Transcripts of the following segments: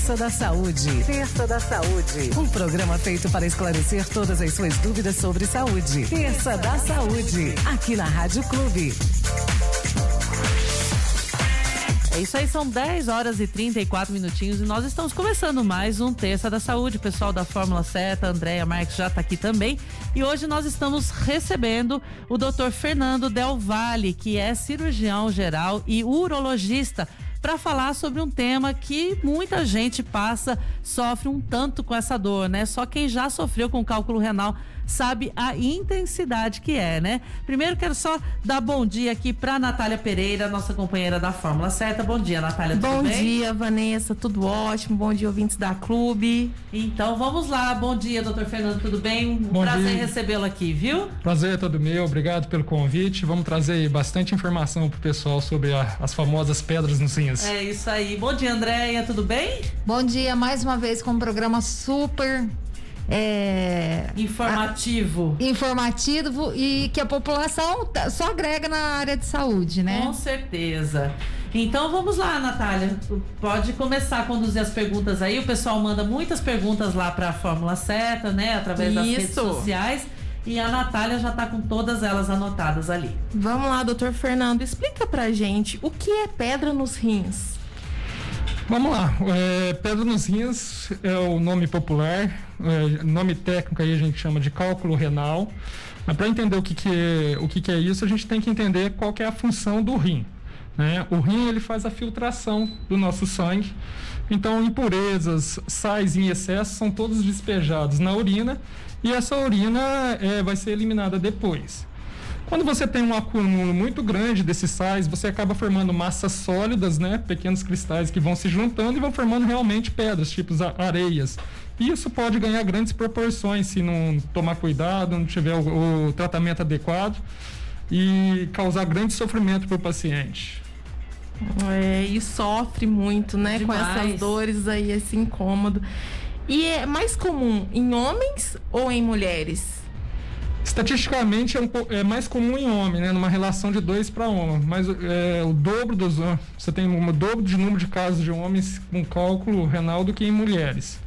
Terça da Saúde. Terça da Saúde. Um programa feito para esclarecer todas as suas dúvidas sobre saúde. Terça da Saúde. Aqui na Rádio Clube. É isso aí, são 10 horas e 34 minutinhos e nós estamos começando mais um Terça da Saúde. O pessoal da Fórmula Seta, Andréia Marques já está aqui também. E hoje nós estamos recebendo o Dr. Fernando Del Valle, que é cirurgião geral e urologista para falar sobre um tema que muita gente passa, sofre um tanto com essa dor, né? Só quem já sofreu com cálculo renal sabe a intensidade que é, né? Primeiro quero só dar bom dia aqui para Natália Pereira, nossa companheira da Fórmula Certa. Bom dia, Natália, tudo bom bem? Bom dia, Vanessa, tudo ótimo. Bom dia, ouvintes da Clube. Então vamos lá. Bom dia, doutor Fernando, tudo bem? Bom Prazer recebê-lo aqui, viu? Prazer é todo meu, obrigado pelo convite. Vamos trazer bastante informação pro pessoal sobre a, as famosas pedras nos rins. É isso aí. Bom dia, Andréia, tudo bem? Bom dia, mais uma vez com um programa super é, informativo. A, informativo e que a população tá, só agrega na área de saúde, né? Com certeza. Então vamos lá, Natália. Pode começar a conduzir as perguntas aí. O pessoal manda muitas perguntas lá para a Fórmula Certa, né? Através das redes sociais. E a Natália já está com todas elas anotadas ali. Vamos lá, doutor Fernando, explica pra gente o que é pedra nos rins. Vamos lá, é, pedra nos rins é o nome popular, é, nome técnico aí a gente chama de cálculo renal. Mas para entender o que, que, é, o que, que é isso, a gente tem que entender qual que é a função do rim. Né? O rim ele faz a filtração do nosso sangue. Então, impurezas, sais em excesso são todos despejados na urina e essa urina é, vai ser eliminada depois. Quando você tem um acúmulo muito grande desses sais, você acaba formando massas sólidas, né? Pequenos cristais que vão se juntando e vão formando realmente pedras, tipo areias. E isso pode ganhar grandes proporções se não tomar cuidado, não tiver o, o tratamento adequado e causar grande sofrimento para o paciente. É, e sofre muito, né? Demais. Com essas dores aí, esse incômodo. E é mais comum em homens ou em mulheres? Estatisticamente é, um, é, mais comum em homem, né? Numa relação de dois para um. Mas é, o dobro dos. Você tem o dobro de número de casos de homens com cálculo renal do que em mulheres.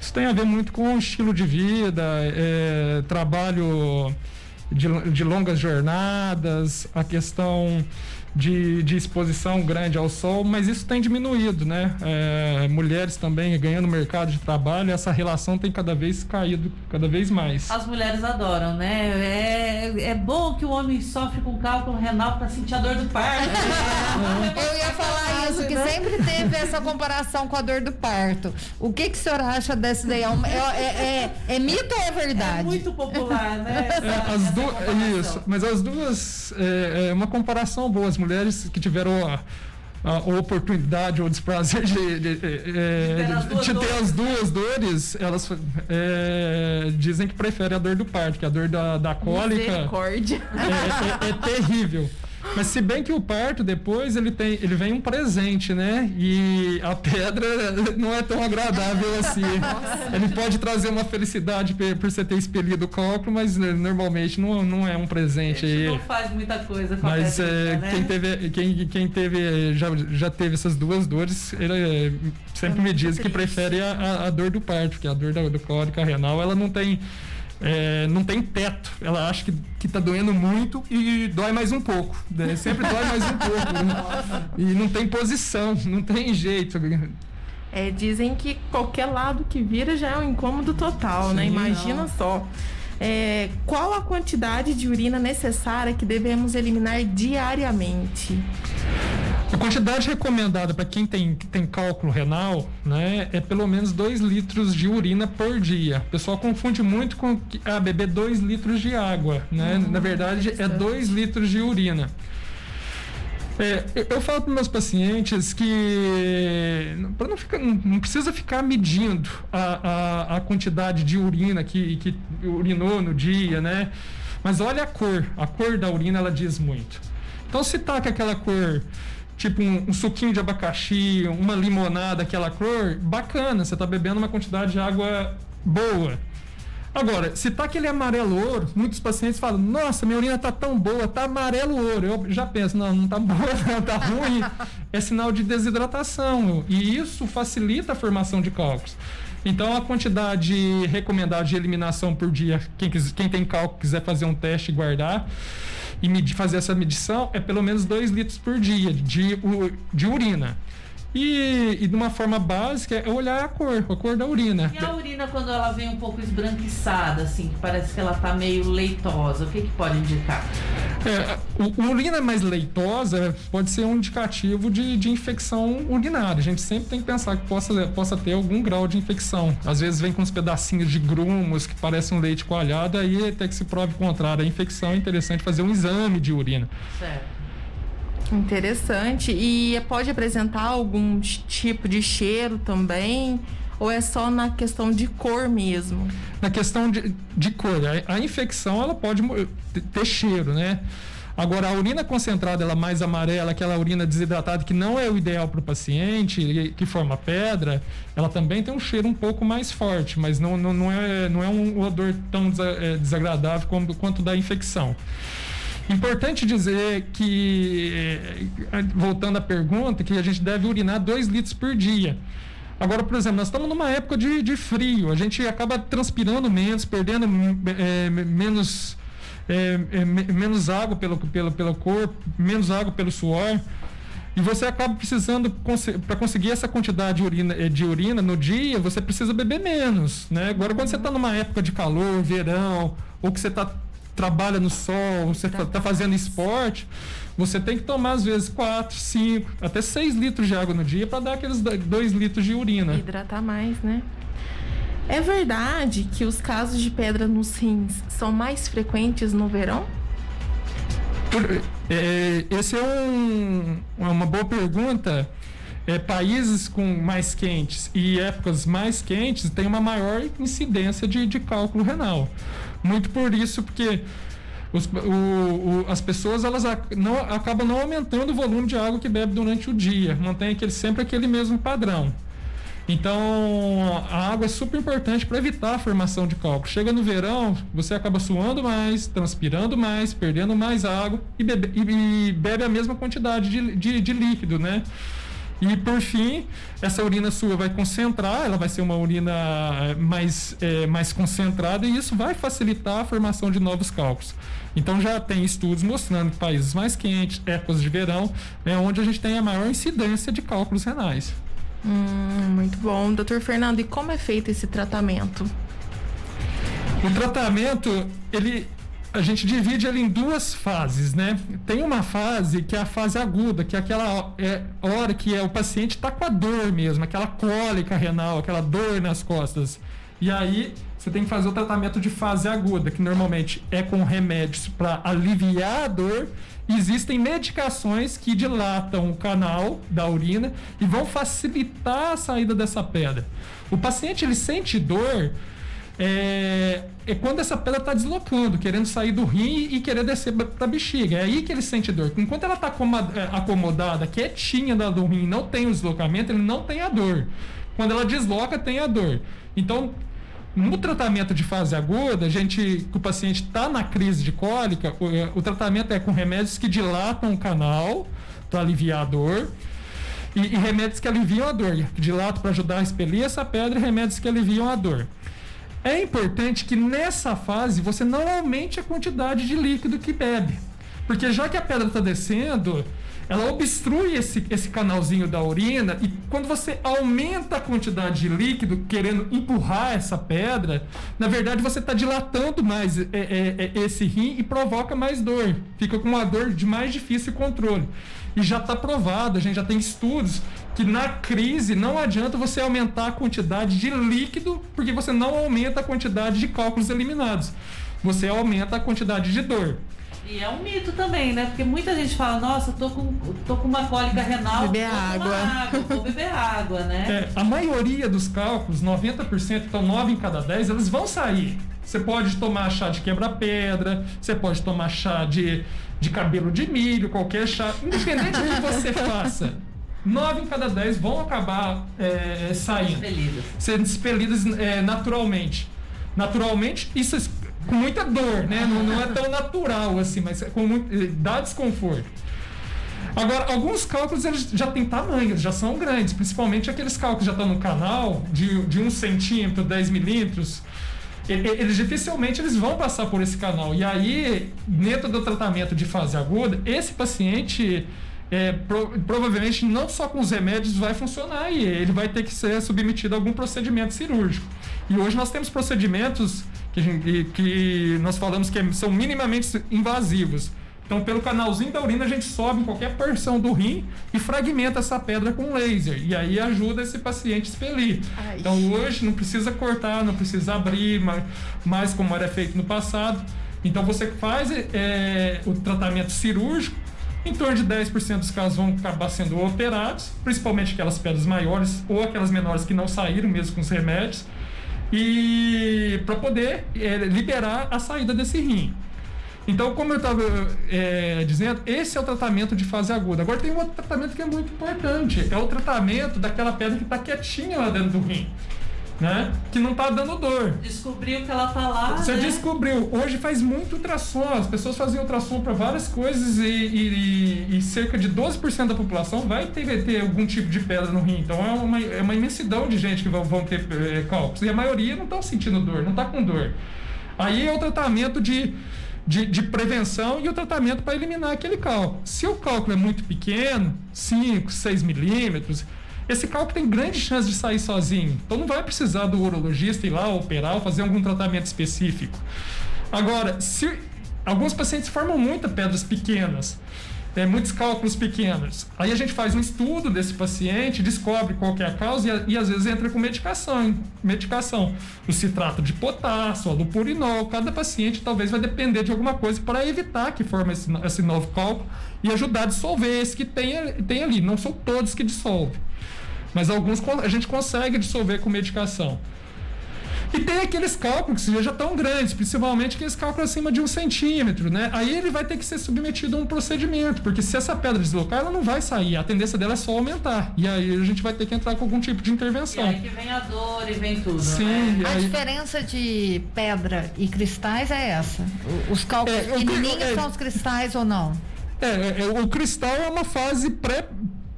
Isso tem a ver muito com estilo de vida, é, trabalho de, de longas jornadas, a questão de, de exposição grande ao sol, mas isso tem diminuído, né? É, mulheres também ganhando mercado de trabalho, essa relação tem cada vez caído, cada vez mais. As mulheres adoram, né? É, é bom que o homem sofre com cálculo renal para sentir a dor do parto. É. Eu ia falar isso, que né? sempre teve essa comparação com a dor do parto. O que, que o senhor acha desse daí? É, é, é, é mito ou é verdade? É muito popular, né? Essa, as duas, isso, mas as duas é, uma comparação boa. As mulheres que tiveram a, a oportunidade ou desprazer de, de, de, é, de ter as duas dores, elas é, dizem que preferem a dor do parto, que a dor da, da cólica é, é, é terrível. Mas se bem que o parto depois ele tem, ele vem um presente, né? E a pedra não é tão agradável assim. Nossa. Ele pode trazer uma felicidade por você ter expelido o cálculo, mas né, normalmente não, não é um presente aí. Não faz muita coisa com mas, a pedra, é, né? quem teve quem, quem teve já, já teve essas duas dores, ele é, sempre é me diz que prefere a, a, dor do parto, porque a dor da, do cólica renal, ela não tem é, não tem teto. Ela acha que, que tá doendo muito e dói mais um pouco. Né? Sempre dói mais um pouco. Né? E não tem posição, não tem jeito. É, dizem que qualquer lado que vira já é um incômodo total, né? Sim, né? Imagina não. só. É, qual a quantidade de urina necessária que devemos eliminar diariamente? A quantidade recomendada para quem tem, tem cálculo renal né, é pelo menos 2 litros de urina por dia. O pessoal confunde muito com ah, beber 2 litros de água. Né? Uhum, Na verdade, é 2 litros de urina. É, eu falo para meus pacientes que não, ficar, não, precisa ficar medindo a, a, a, quantidade de urina que, que urinou no dia, né? Mas olha a cor. A cor da urina ela diz muito. Então se tá com aquela cor tipo um, um, suquinho de abacaxi, uma limonada, aquela cor, bacana, você está bebendo uma quantidade de água boa. Agora, se tá aquele amarelo ouro, muitos pacientes falam, nossa, minha urina tá tão boa, tá amarelo ouro. Eu já penso, não, não tá boa, não, tá ruim. É sinal de desidratação. E isso facilita a formação de cálculos. Então, a quantidade recomendada de eliminação por dia, quem, quem tem cálculo quiser fazer um teste e guardar, e medir, fazer essa medição, é pelo menos 2 litros por dia de, de urina. E, e de uma forma básica é olhar a cor, a cor da urina. E a urina quando ela vem um pouco esbranquiçada, assim, que parece que ela tá meio leitosa, o que, que pode indicar? É, a urina mais leitosa pode ser um indicativo de, de infecção urinária. A gente sempre tem que pensar que possa, possa ter algum grau de infecção. Às vezes vem com uns pedacinhos de grumos que parecem um leite coalhado, aí até que se prove o contrário. A infecção é interessante fazer um exame de urina. Certo. Interessante. E pode apresentar algum tipo de cheiro também? Ou é só na questão de cor mesmo? Na questão de, de cor. A, a infecção ela pode ter cheiro, né? Agora, a urina concentrada, ela mais amarela, aquela urina desidratada que não é o ideal para o paciente, que forma pedra, ela também tem um cheiro um pouco mais forte, mas não, não, não, é, não é um odor tão é, desagradável como, quanto da infecção. Importante dizer que, eh, voltando à pergunta, que a gente deve urinar 2 litros por dia. Agora, por exemplo, nós estamos numa época de, de frio, a gente acaba transpirando menos, perdendo é, menos, é, é, menos água pelo, pelo, pelo corpo, menos água pelo suor. E você acaba precisando, para conseguir essa quantidade de urina, de urina no dia, você precisa beber menos. Né? Agora, quando você está numa época de calor, verão, ou que você está trabalha no sol, você está tá fazendo esporte, você tem que tomar às vezes 4, 5, até 6 litros de água no dia para dar aqueles 2 litros de urina. Hidratar mais, né? É verdade que os casos de pedra nos rins são mais frequentes no verão? É, esse é um, uma boa pergunta. É, países com mais quentes e épocas mais quentes têm uma maior incidência de, de cálculo renal. Muito por isso, porque os, o, o, as pessoas elas não, acabam não aumentando o volume de água que bebe durante o dia, mantém aquele, sempre aquele mesmo padrão. Então, a água é super importante para evitar a formação de cálculo. Chega no verão, você acaba suando mais, transpirando mais, perdendo mais água e bebe, e, e bebe a mesma quantidade de, de, de líquido, né? E por fim, essa urina sua vai concentrar, ela vai ser uma urina eh, mais, é, mais concentrada e isso vai facilitar a formação de novos cálculos. Então já tem estudos mostrando que países mais quentes, épocas de verão, é onde a gente tem a maior incidência de cálculos renais. Hum, muito bom. Doutor Fernando, e como é feito esse tratamento? O tratamento, ele a gente divide ele em duas fases, né? Tem uma fase que é a fase aguda, que é aquela é, hora que é, o paciente está com a dor mesmo, aquela cólica renal, aquela dor nas costas. E aí você tem que fazer o tratamento de fase aguda, que normalmente é com remédios para aliviar a dor. Existem medicações que dilatam o canal da urina e vão facilitar a saída dessa pedra. O paciente ele sente dor é, é quando essa pedra está deslocando, querendo sair do rim e querer descer para a bexiga. É aí que ele sente dor. Enquanto ela está é, acomodada, quietinha do rim, não tem o deslocamento, ele não tem a dor. Quando ela desloca, tem a dor. Então, no tratamento de fase aguda, a gente, que o paciente está na crise de cólica, o, é, o, tratamento é com remédios que dilatam o canal para aliviar a dor. E, e remédios que aliviam a dor, dilatam para ajudar a expelir essa pedra e remédios que aliviam a dor. É importante que nessa fase você não aumente a quantidade de líquido que bebe. Porque já que a pedra está descendo, ela obstrui esse, esse canalzinho da urina e quando você aumenta a quantidade de líquido, querendo empurrar essa pedra, na verdade você está dilatando mais é, é, é, esse rim e provoca mais dor. Fica com uma dor de mais difícil controle. E já está provado, a gente já tem estudos que na crise não adianta você aumentar a quantidade de líquido, porque você não aumenta a quantidade de cálculos eliminados. Você aumenta a quantidade de dor. E é um mito também, né? Porque muita gente fala, nossa, tô com, tô com uma cólica renal, beber água. água, vou beber água, né? É, a maioria dos cálculos, 90%, então 9 em cada 10, eles vão sair. Você pode tomar chá de quebra-pedra, você pode tomar chá de, de cabelo de milho, qualquer chá, independente do que você faça nove em cada dez vão acabar é, saindo. Expelidas. Sendo expelidas é, naturalmente. naturalmente, isso com muita dor, né? Não, não é tão natural assim, mas com muito, eh, dá desconforto. Agora, alguns cálculos eles já têm tamanho, já são grandes, principalmente aqueles cálculos que já estão no canal, de, de 1 centímetro, 10 milímetros, eles dificilmente eles vão passar por esse canal. E aí, dentro do tratamento de fase aguda, esse paciente é, pro, provavelmente não só com os remédios vai funcionar e ele vai ter que ser submetido a algum procedimento cirúrgico. E hoje nós temos procedimentos que, que nós falamos que são minimamente invasivos. Então, pelo canalzinho da urina, a gente sobe em qualquer porção do rim e fragmenta essa pedra com laser. E aí ajuda esse paciente a expelir. Ai. Então, hoje não precisa cortar, não precisa abrir, mais, mais como era feito no passado. Então, você faz é, o tratamento cirúrgico, em torno de 10% dos casos vão acabar sendo operados, principalmente aquelas pedras maiores ou aquelas menores que não saíram mesmo com os remédios, e para poder é, liberar a saída desse rim. Então, como eu estava é, dizendo, esse é o tratamento de fase aguda. Agora tem um outro tratamento que é muito importante. É o tratamento daquela pedra que está quietinha lá dentro do rim. Né? Que não está dando dor. Descobriu que ela está lá. Você né? descobriu. Hoje faz muito ultrassom. As pessoas fazem ultrassom para várias coisas e, e, e, cerca de 12% da população vai ter, ter algum tipo de pedra no rim. Então é uma, é uma imensidão de gente que vão, vão ter é, cálculos. E a maioria não está sentindo dor, não está com dor. Aí é o tratamento de de, de prevenção e o tratamento para eliminar aquele cálculo. Se o cálculo é muito pequeno, 5, 6 milímetros, esse cálculo tem grande chance de sair sozinho. Então não vai precisar do urologista ir lá operar ou fazer algum tratamento específico. Agora, se alguns pacientes formam muitas pedras pequenas, tem muitos cálculos pequenos. Aí a gente faz um estudo desse paciente, descobre qual é a causa e, e, às vezes entra com medicação. Medicação. O citrato de potássio, do purinol. Cada paciente talvez vai depender de alguma coisa para evitar que forme esse, esse novo cálculo e ajudar a dissolver esse que tem, tem ali. Não são todos que dissolvem. Mas alguns a gente consegue dissolver com medicação. E tem aqueles cálculos que já estão grandes, principalmente aqueles cálculos acima de um centímetro, né? Aí ele vai ter que ser submetido a um procedimento, porque se essa pedra deslocar, ela não vai sair. A tendência dela é só aumentar. E aí a gente vai ter que entrar com algum tipo de intervenção. E aí que vem a dor e vem tudo. Sim. Né? A diferença de pedra e cristais é essa. Os cálculos é, pequenininhos é, são os cristais ou não? É, é, é o cristal é uma fase pré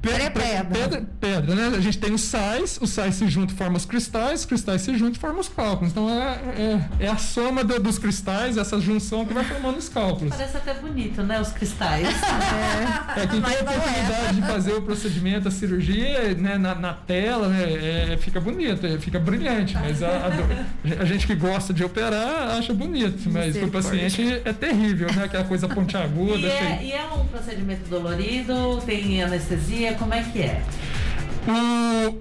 Pedra, pedra. pedra, pedra, né? A gente tem os sais, os sais se juntam e formam os cristais, os cristais se juntam e formam os cálculos. Então é, é, é a soma do, dos cristais, essa junção que vai formando os cálculos. Parece até bonito, né? Os cristais. É, é quem tem a oportunidade de fazer o procedimento, a cirurgia, né, na, na tela, né? É, fica bonito, é, fica brilhante. Mas a, a, a, gente que gosta de operar acha bonito, mas para o paciente é terrível, né? Aquela coisa pontiaguda. E é, e é um procedimento dolorido, tem anestesia como é que é? O,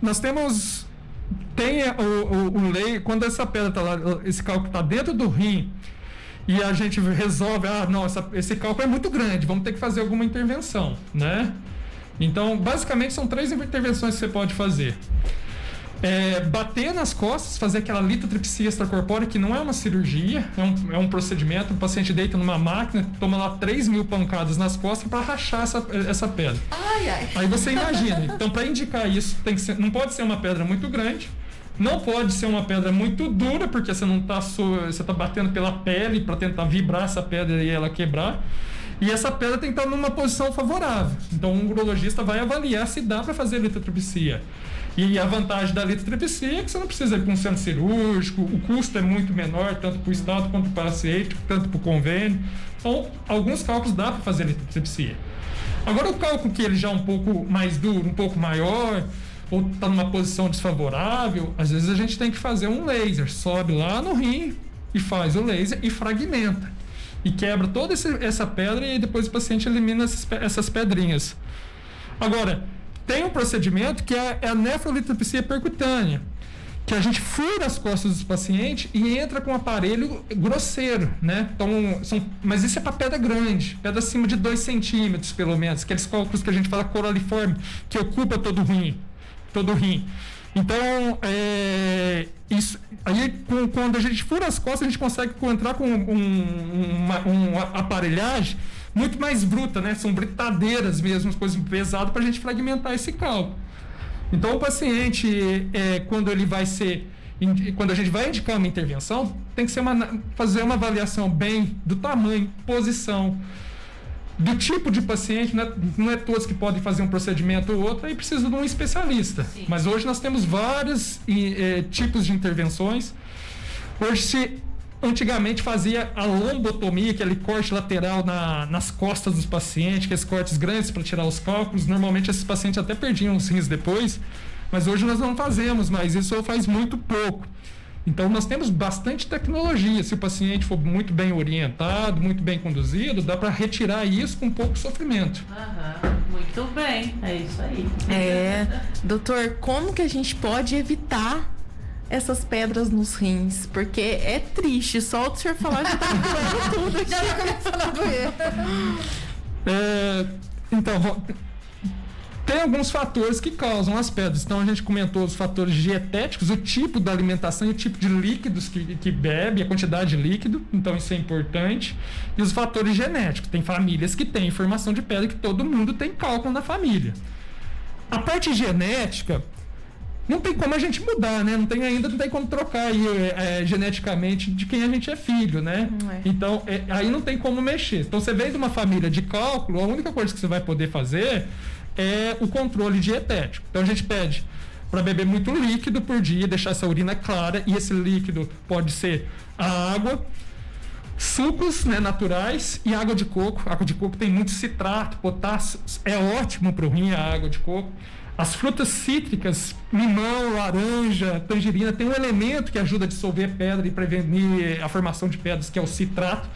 nós temos. Tem o, o, o lei, quando essa pedra está lá, esse cálculo está dentro do rim, e a gente resolve, ah, não, essa, esse cálculo é muito grande, vamos ter que fazer alguma intervenção, né? Então, basicamente, são três intervenções que você pode fazer é, bater nas costas, fazer aquela litotripsia extracorpórea, que não é uma cirurgia, é um, é um procedimento. O paciente deita numa máquina, toma lá 3 mil pancadas nas costas para rachar essa, essa pedra. Ai, ai. Aí você imagina. Então, para indicar isso, tem que ser, não pode ser uma pedra muito grande. Não pode ser uma pedra muito dura, porque você não está você tá batendo pela pele para tentar vibrar essa pedra e ela quebrar. E essa pedra tem que estar numa posição favorável. Então, um urologista vai avaliar se dá para fazer litotripsia. E a vantagem da litotripsia é que você não precisa ir para um centro cirúrgico, o custo é muito menor, tanto para o Estado quanto para o paciente, tanto para o convênio. Então, alguns cálculos dá para fazer litotripsia. Agora, o cálculo que ele já é um pouco mais duro, um pouco maior, ou está numa posição desfavorável, às vezes a gente tem que fazer um laser. Sobe lá no rim e faz o laser e fragmenta. E quebra toda essa pedra e depois o paciente elimina essas pedrinhas. Agora, tem um procedimento que é, é a nefrolitopsia percutânea, que a gente fura as costas dos pacientes e entra com um aparelho grosseiro, né? Então, são, mas isso é para pedra grande, pedra acima de 2 centímetros, pelo menos, aqueles cálculos que a gente fala coraliforme, que ocupa todo o rim. Todo o rim. Então, é, isso, aí com, quando a gente fura as costas, a gente consegue entrar com um, uma, uma aparelhagem muito mais bruta, né? São britadeiras mesmo, coisas pesadas para a gente fragmentar esse cálculo. Então o paciente, é, quando ele vai ser quando a gente vai indicar uma intervenção, tem que ser uma, fazer uma avaliação bem do tamanho, posição, do tipo de paciente, não é, não é, todos que podem fazer um procedimento ou outro, aí precisa de um especialista. Sim. Mas hoje nós temos vários eh, tipos de intervenções. Hoje se antigamente fazia a lombotomia, aquele corte lateral na, nas costas dos pacientes, aqueles cortes grandes para tirar os cálculos. Normalmente esses pacientes até perdiam os rins depois, mas hoje nós não fazemos mais, isso faz muito pouco. Então nós temos bastante tecnologia. Se o paciente for muito bem orientado, muito bem conduzido, dá para retirar isso com pouco sofrimento. Uhum, muito bem, é isso aí. É, doutor, como que a gente pode evitar essas pedras nos rins, porque é triste, só o senhor falar já tá tudo aqui. Já começando a doer. É, então, tem alguns fatores que causam as pedras. Então a gente comentou os fatores dietéticos, o tipo da alimentação e o tipo de líquidos que, que bebe, a quantidade de líquido, então isso é importante. E os fatores genéticos. Tem famílias que têm formação de pedra que todo mundo tem cálculo na família. A parte genética, não tem como a gente mudar, né? Não tem ainda, não tem como trocar aí, é, é, geneticamente de quem a gente é filho, né? É. Então, é, aí não tem como mexer. Então, você vem de uma família de cálculo, a única coisa que você vai poder fazer é o controle dietético. Então, a gente pede para beber muito líquido por dia, deixar essa urina clara, e esse líquido pode ser a água, sucos né, naturais e água de coco. A água de coco tem muito citrato, potássio, é ótimo para o rim a água de coco. As frutas cítricas, limão, laranja, tangerina, tem um elemento que ajuda a dissolver pedra e prevenir a formação de pedras, que é o citrato.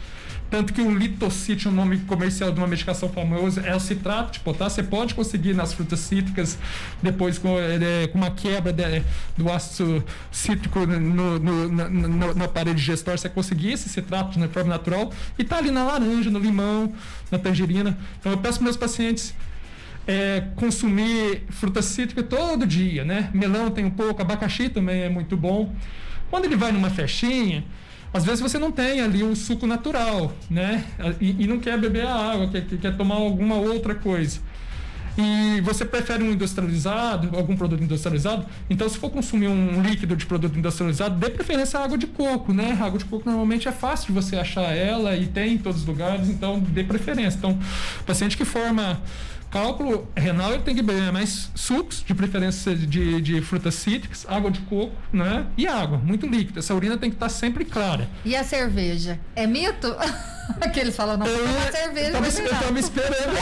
Tanto que o litocite, o nome comercial de uma medicação famosa, é o citrato de potássio. Você pode conseguir nas frutas cítricas, depois com, é, com uma quebra de, do ácido cítrico no, no, na, no, aparelho digestório, você conseguir esse citrato de forma natural. E está ali na laranja, no limão, na tangerina. Então eu peço para meus pacientes é, consumir fruta cítrica todo dia, né? Melão tem um pouco, abacaxi também é muito bom. Quando ele vai numa festinha, às vezes você não tem ali o suco natural, né? E, e não quer beber a água, quer, quer tomar alguma outra coisa. E você prefere um industrializado, algum produto industrializado? Então, se for consumir um líquido de produto industrializado, dê preferência à água de coco, né? A água de coco normalmente é fácil de você achar ela e tem em todos os lugares, então dê preferência. Então, paciente que forma cálculo renal ele tem que beber mais sucos, de preferência de, de frutas cítricas, água de coco, né? E água, muito líquida. Essa urina tem que estar sempre clara. E a cerveja? É mito? Aqueles falam, não, eu, cerveja. Eu estava me esperando.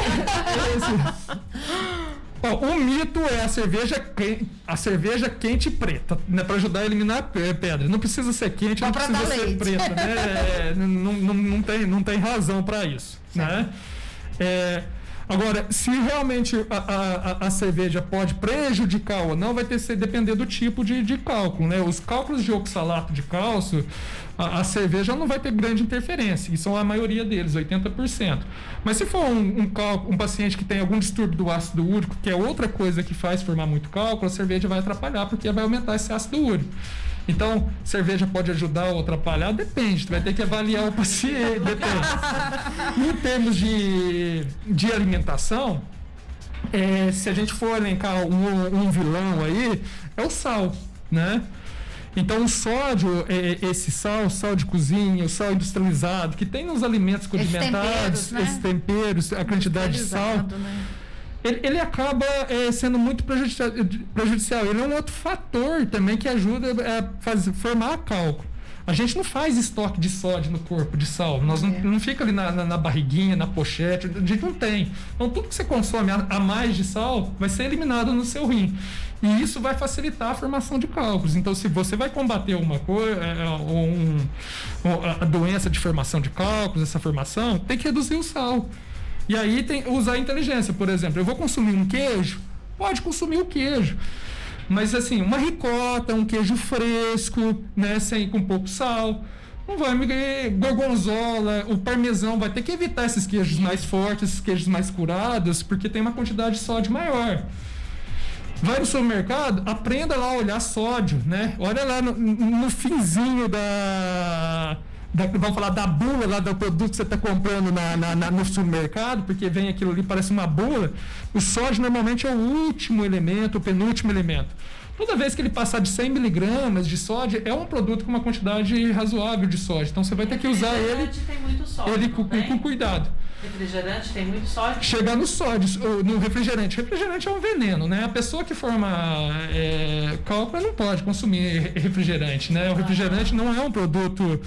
Ó, o mito é a cerveja, quente, a cerveja quente e preta, né, para ajudar a eliminar a pedra. Não precisa ser quente, Só não precisa ser leite. preta, né? É, não, não, não, tem, não tem razão para isso, né? É, Agora, se realmente a, a, a, cerveja pode prejudicar ou não, vai ter que depender do tipo de, de cálculo. Né? Os cálculos de oxalato de cálcio, a, a, cerveja não vai ter grande interferência, e são a maioria deles, 80%. Mas se for um, um, cálculo, um paciente que tem algum distúrbio do ácido úrico, que é outra coisa que faz formar muito cálculo, a cerveja vai atrapalhar, porque vai aumentar esse ácido úrico. Então, cerveja pode ajudar ou atrapalhar? Depende, tu vai ter que avaliar o paciente. Depende. em termos de, de alimentação, é, se a gente for elencar um, um, vilão aí, é o sal, né? Então o sódio, é, esse sal, sal de cozinha, o sal industrializado, que tem nos alimentos condimentados, esses temperos, né? esses temperos a quantidade de sal. Né? Ele, ele acaba é, sendo muito prejudicial, prejudicial. Ele é um outro fator também que ajuda a fazer, formar cálculo. A gente não faz estoque de sódio no corpo, de sal. Nós não, é. não fica ali na, na, na, barriguinha, na pochete. A gente não tem. Então, tudo que você consome a, a, mais de sal vai ser eliminado no seu rim. E isso vai facilitar a formação de cálculos. Então, se você vai combater uma coisa, é, é um, a doença de formação de cálculos, essa formação, tem que reduzir o sal. E aí tem usar inteligência, por exemplo, eu vou consumir um queijo, pode consumir o queijo. Mas assim, uma ricota, um queijo fresco, né, sem com pouco sal. Não vai me gorgonzola, o parmesão vai ter que evitar esses queijos mais fortes, esses queijos mais curados, porque tem uma quantidade de sódio maior. Vai no supermercado, aprenda lá a olhar sódio, né? Olha lá no, no finzinho da da, vamos falar da bula lá do produto que você está comprando na, na, na, no supermercado, porque vem aquilo ali, parece uma bula. O sódio normalmente é o último elemento, o penúltimo elemento. Toda vez que ele passar de 100 miligramas de sódio, é um produto com uma quantidade razoável de sódio. Então você vai ter que usar ele, sódio, ele com, com, cuidado. Refrigerante tem muito sódio? Chegar no sódio, no refrigerante. Refrigerante é um veneno, né? A pessoa que forma é, cálculo não pode consumir refrigerante, né? O refrigerante não é um produto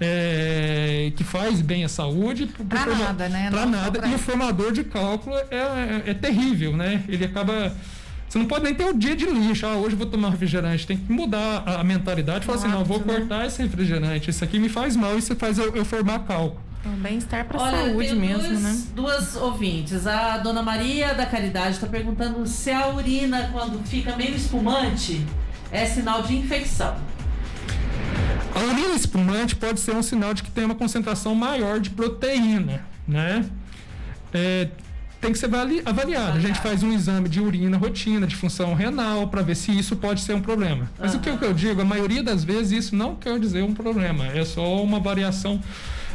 é, que faz bem à saúde. Para nada, né? Para nada. Pra... E o formador de cálculo é, é, é terrível, né? Ele acaba você não pode nem ter o dia de lixo. Ah, hoje eu vou tomar refrigerante. Tem que mudar a, mentalidade. Falar assim, não, vou né? cortar esse refrigerante. Isso aqui me faz mal. Isso faz eu, eu formar cálculo. É um bem-estar para a saúde mesmo, duas, né? Duas ouvintes. A dona Maria da Caridade está perguntando se a urina, quando fica meio espumante, é sinal de infecção. A urina espumante pode ser um sinal de que tem uma concentração maior de proteína, né? É, tem que ser avaliado. A gente faz um exame de urina rotina, de função renal, para ver se isso pode ser um problema. Mas uhum. o que eu digo, a maioria das vezes isso não quer dizer um problema, é só uma variação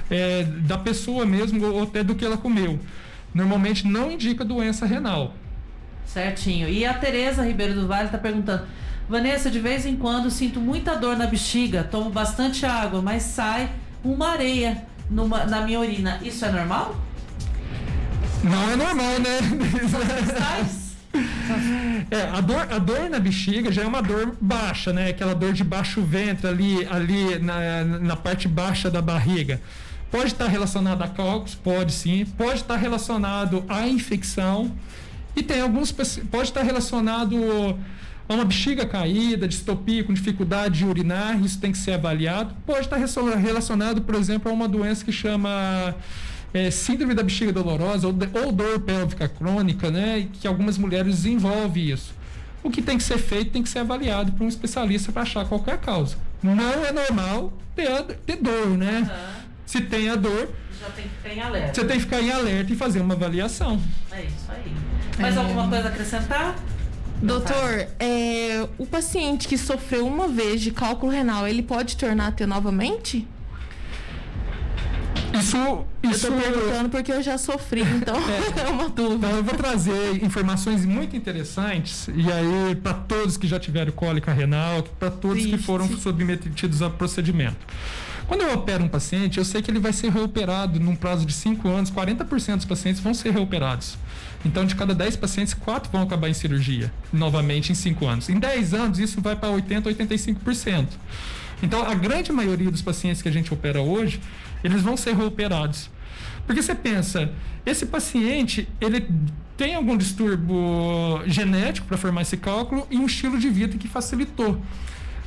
é, da pessoa mesmo ou até do que ela comeu. Normalmente não indica doença renal. Certinho. E a Tereza Ribeiro do Vale está perguntando: Vanessa, de vez em quando sinto muita dor na bexiga, tomo bastante água, mas sai uma areia numa, na minha urina. Isso é normal? Não é normal, né? É, a dor, a dor na bexiga já é uma dor baixa, né? Aquela dor de baixo ventre ali, ali na, na parte baixa da barriga. Pode estar relacionado a cálculos, pode sim. Pode estar relacionado à infecção. E tem alguns. Pode estar relacionado a uma bexiga caída, distopia, com dificuldade de urinar. Isso tem que ser avaliado. Pode estar relacionado, por exemplo, a uma doença que chama é, síndrome da bexiga dolorosa ou, ou dor pélvica crônica, né? Que algumas mulheres desenvolvem isso. O que tem que ser feito tem que ser avaliado por um especialista para achar qualquer causa. Não é normal ter, ter dor, né? Uhum. Se tem a dor, já tem que ficar em alerta. Você tem que ficar em alerta e fazer uma avaliação. É isso aí. Mais é... alguma coisa a acrescentar? Doutor, é, o paciente que sofreu uma vez de cálculo renal, ele pode tornar a ter novamente? Isso, isso... Eu tô perguntando porque eu já sofri, então é, é uma dúvida. Então eu vou trazer informações muito interessantes e aí para todos que já tiveram cólica renal, para todos Triste. que foram submetidos a procedimento. Quando eu opero um paciente, eu sei que ele vai ser reoperado num prazo de 5 anos, 40% dos pacientes vão ser reoperados. Então, de cada 10 pacientes, 4 vão acabar em cirurgia, novamente em 5 anos. Em 10 anos, isso vai para 80%, 85%. Então, a grande maioria dos pacientes que a gente opera hoje, eles vão ser reoperados. Porque você pensa, esse paciente, ele tem algum distúrbio genético para formar esse cálculo e um estilo de vida que facilitou.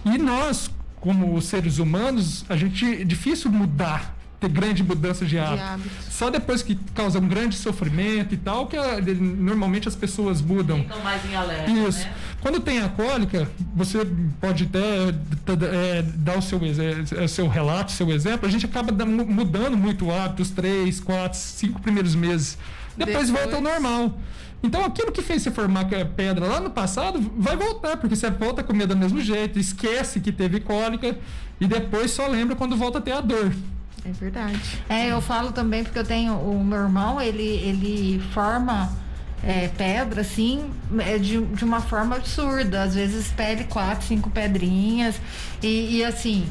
E nós, como seres humanos, a gente é difícil mudar ter grande mudança de hábito. de hábito. Só depois que causa um grande sofrimento e tal, que a, normalmente as pessoas mudam. Ficam mais em alerta. Isso. Né? Quando tem a cólica, você pode até é, dar o seu, é, seu relato, seu exemplo, a gente acaba mudando muito o hábito, os três, quatro, cinco primeiros meses. Depois, depois... volta ao normal. Então aquilo que fez você formar pedra lá no passado vai voltar, porque você volta a comer do mesmo jeito, esquece que teve cólica e depois só lembra quando volta a ter a dor. É verdade. É, eu falo também porque eu tenho o meu irmão, ele, ele forma é, pedra, assim, é de, de uma forma absurda. Às vezes pede quatro, cinco pedrinhas. E, e assim,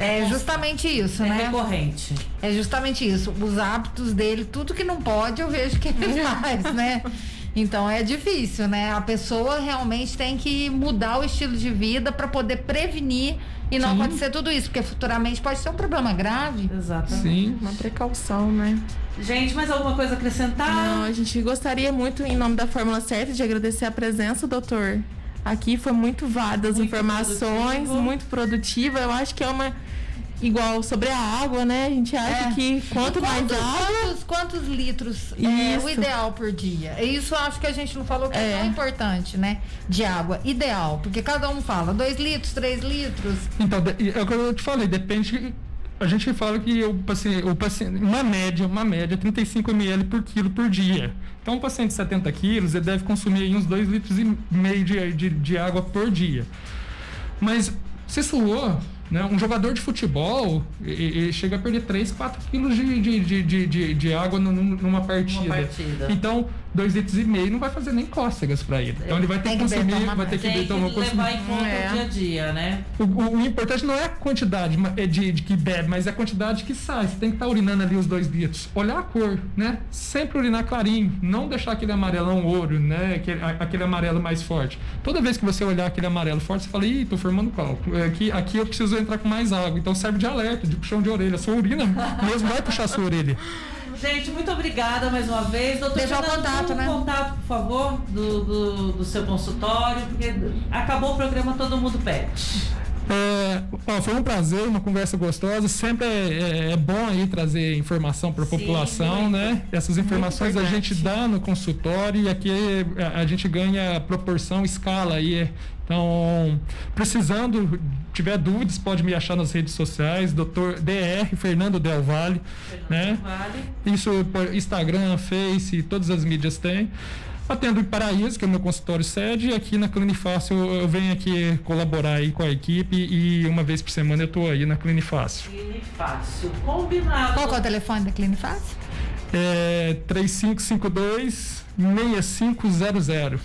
é justamente isso, é né? É recorrente. É justamente isso. Os hábitos dele, tudo que não pode, eu vejo que ele faz, né? Então é difícil, né? A pessoa realmente tem que mudar o estilo de vida para poder prevenir e não Sim. acontecer tudo isso, porque futuramente pode ser um problema grave. Exatamente. Sim. Uma precaução, né? Gente, mais alguma coisa a acrescentar? Não, a gente gostaria muito, em nome da Fórmula Certa, de agradecer a presença, doutor. Aqui foi muito válidas as informações, produtivo. muito produtiva. Eu acho que é uma igual sobre a água, né? A gente acha é. que quanto mais água. Quantos, quantos litros é o ideal por dia? Isso acho que a gente não falou que é. é tão importante, né? De água. Ideal. Porque cada um fala dois litros, três litros. Então, é o que eu te falei, depende. A gente fala que o paciente, o paciente, uma média, uma média, 35 ml por quilo por dia. Então, um paciente de 70 quilos, ele deve consumir uns 2 litros e meio de, de, de água por dia. Mas se suou, Né? Um jogador de futebol ele chega a perder 3, 4 quilos de, de, de, de, de água numa partida. partida. Então, 2 litros e meio não vai fazer nem cócegas para ele. Então ele vai ter que consumir, vai ter que, tem tomar que levar em conta é. o dia a dia, né? O, o, o, importante não é a quantidade de, de, que bebe, mas é a quantidade que sai. Você tem que estar tá urinando ali os 2 litros. Olhar a cor, né? Sempre urinar clarinho, não deixar aquele amarelão ouro, né? Aquele, aquele amarelo mais forte. Toda vez que você olhar aquele amarelo forte, você fala, ih, tô formando cálculo. Aqui, aqui eu preciso entrar com mais água. Então serve de alerta, de puxão de orelha. Sua urina mesmo vai puxar sua orelha. Gente, muito obrigada mais uma vez. Doutor Deixa o contato, né? contato, por favor, do, do, do, seu consultório, porque acabou o programa, todo mundo pede. É, foi um prazer, uma conversa gostosa. Sempre é, é, é bom aí trazer informação para a população, muito. né? Essas informações a gente dá no consultório e aqui a, a gente ganha proporção, escala aí. Então, precisando, tiver dúvidas, pode me achar nas redes sociais, Dr. DR Fernando Del Valle, Fernando né? Vale. Isso Instagram, Face, todas as mídias têm. Atendo em Paraíso, que é o meu consultório sede, e aqui na Clinifácil eu venho aqui colaborar aí com a equipe e uma vez por semana eu estou aí na Clinifácil. Clinifácil, combinado. Qual é o telefone da Clinifácil? É 3552 6500.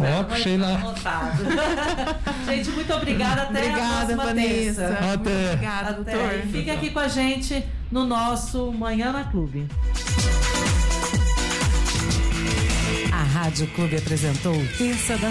Ó, puxei lá. gente, muito obrigada. Até obrigada, a próxima Vanessa. Terça. Até. Obrigada, doutor. Fique aqui com a gente no nosso Manhã na Clube. Rádio Clube apresentou Terça da